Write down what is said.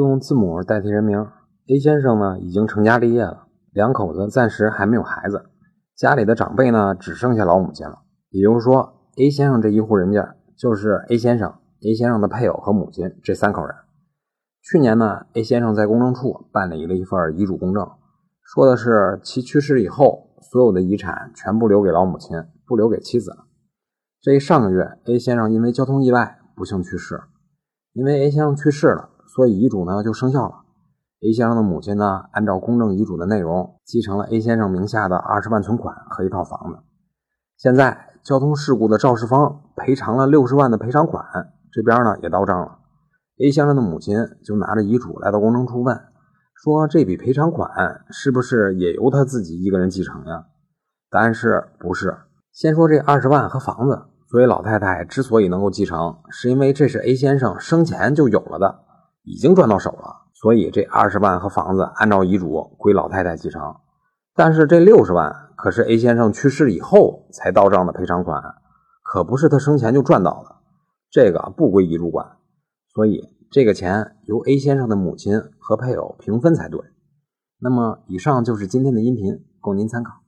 用字母代替人名，A 先生呢已经成家立业了，两口子暂时还没有孩子，家里的长辈呢只剩下老母亲了。也就是说，A 先生这一户人家就是 A 先生、A 先生的配偶和母亲这三口人。去年呢，A 先生在公证处办理了一份遗嘱公证，说的是其去世以后，所有的遗产全部留给老母亲，不留给妻子。这一上个月，A 先生因为交通意外不幸去世，因为 A 先生去世了。所以遗嘱呢就生效了。A 先生的母亲呢，按照公证遗嘱的内容，继承了 A 先生名下的二十万存款和一套房子。现在交通事故的肇事方赔偿了六十万的赔偿款，这边呢也到账了。A 先生的母亲就拿着遗嘱来到公证处问，说这笔赔偿款是不是也由他自己一个人继承呀？答案是不是。先说这二十万和房子，所以老太太之所以能够继承，是因为这是 A 先生生前就有了的。已经赚到手了，所以这二十万和房子按照遗嘱归老太太继承。但是这六十万可是 A 先生去世以后才到账的赔偿款，可不是他生前就赚到的，这个不归遗嘱管。所以这个钱由 A 先生的母亲和配偶平分才对。那么以上就是今天的音频，供您参考。